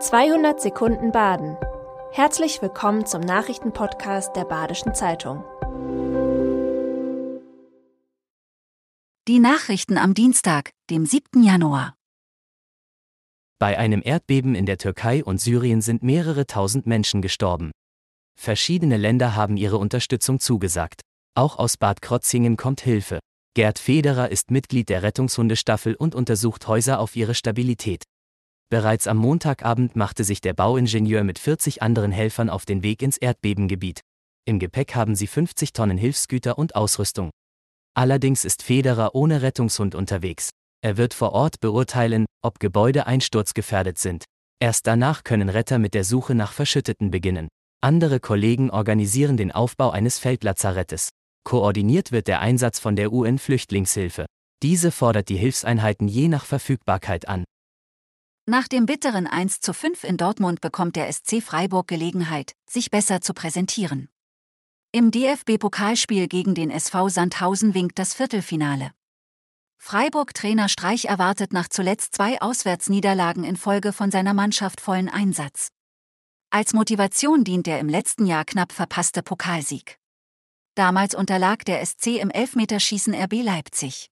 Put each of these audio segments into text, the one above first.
200 Sekunden Baden. Herzlich willkommen zum Nachrichtenpodcast der Badischen Zeitung. Die Nachrichten am Dienstag, dem 7. Januar. Bei einem Erdbeben in der Türkei und Syrien sind mehrere tausend Menschen gestorben. Verschiedene Länder haben ihre Unterstützung zugesagt. Auch aus Bad Krotzingen kommt Hilfe. Gerd Federer ist Mitglied der Rettungshundestaffel und untersucht Häuser auf ihre Stabilität. Bereits am Montagabend machte sich der Bauingenieur mit 40 anderen Helfern auf den Weg ins Erdbebengebiet. Im Gepäck haben sie 50 Tonnen Hilfsgüter und Ausrüstung. Allerdings ist Federer ohne Rettungshund unterwegs. Er wird vor Ort beurteilen, ob Gebäude einsturzgefährdet sind. Erst danach können Retter mit der Suche nach Verschütteten beginnen. Andere Kollegen organisieren den Aufbau eines Feldlazarettes. Koordiniert wird der Einsatz von der UN-Flüchtlingshilfe. Diese fordert die Hilfseinheiten je nach Verfügbarkeit an. Nach dem bitteren 1 zu 5 in Dortmund bekommt der SC Freiburg Gelegenheit, sich besser zu präsentieren. Im DFB-Pokalspiel gegen den SV Sandhausen winkt das Viertelfinale. Freiburg-Trainer Streich erwartet nach zuletzt zwei Auswärtsniederlagen in Folge von seiner Mannschaft vollen Einsatz. Als Motivation dient der im letzten Jahr knapp verpasste Pokalsieg. Damals unterlag der SC im Elfmeterschießen RB Leipzig.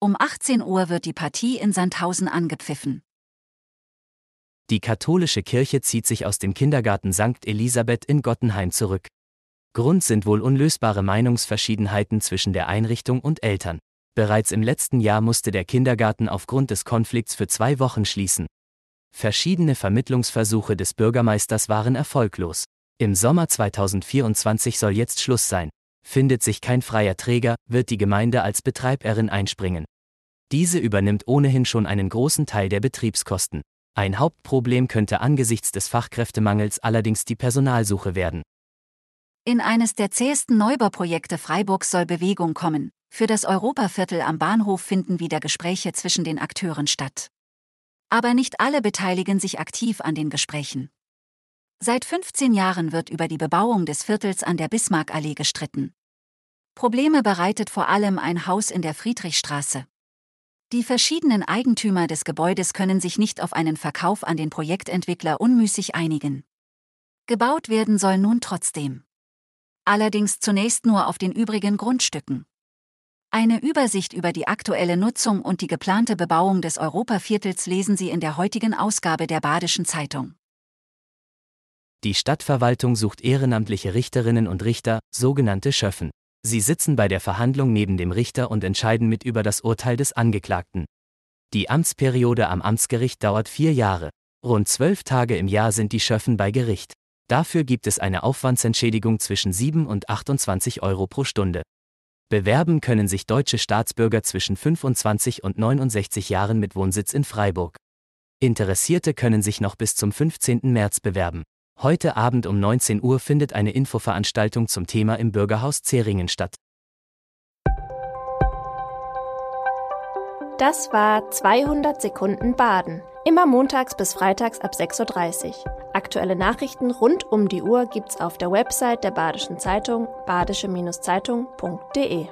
Um 18 Uhr wird die Partie in Sandhausen angepfiffen. Die katholische Kirche zieht sich aus dem Kindergarten St. Elisabeth in Gottenheim zurück. Grund sind wohl unlösbare Meinungsverschiedenheiten zwischen der Einrichtung und Eltern. Bereits im letzten Jahr musste der Kindergarten aufgrund des Konflikts für zwei Wochen schließen. Verschiedene Vermittlungsversuche des Bürgermeisters waren erfolglos. Im Sommer 2024 soll jetzt Schluss sein. Findet sich kein freier Träger, wird die Gemeinde als Betreiberin einspringen. Diese übernimmt ohnehin schon einen großen Teil der Betriebskosten. Ein Hauptproblem könnte angesichts des Fachkräftemangels allerdings die Personalsuche werden. In eines der zähesten Neubauprojekte Freiburgs soll Bewegung kommen. Für das Europaviertel am Bahnhof finden wieder Gespräche zwischen den Akteuren statt. Aber nicht alle beteiligen sich aktiv an den Gesprächen. Seit 15 Jahren wird über die Bebauung des Viertels an der Bismarckallee gestritten. Probleme bereitet vor allem ein Haus in der Friedrichstraße. Die verschiedenen Eigentümer des Gebäudes können sich nicht auf einen Verkauf an den Projektentwickler unmüßig einigen. Gebaut werden soll nun trotzdem. Allerdings zunächst nur auf den übrigen Grundstücken. Eine Übersicht über die aktuelle Nutzung und die geplante Bebauung des Europaviertels lesen Sie in der heutigen Ausgabe der Badischen Zeitung. Die Stadtverwaltung sucht ehrenamtliche Richterinnen und Richter, sogenannte Schöffen. Sie sitzen bei der Verhandlung neben dem Richter und entscheiden mit über das Urteil des Angeklagten. Die Amtsperiode am Amtsgericht dauert vier Jahre. Rund zwölf Tage im Jahr sind die Schöffen bei Gericht. Dafür gibt es eine Aufwandsentschädigung zwischen 7 und 28 Euro pro Stunde. Bewerben können sich deutsche Staatsbürger zwischen 25 und 69 Jahren mit Wohnsitz in Freiburg. Interessierte können sich noch bis zum 15. März bewerben. Heute Abend um 19 Uhr findet eine Infoveranstaltung zum Thema im Bürgerhaus Zeringen statt. Das war 200 Sekunden Baden. Immer montags bis freitags ab 6.30 Uhr. Aktuelle Nachrichten rund um die Uhr gibt's auf der Website der Badischen Zeitung badische-zeitung.de.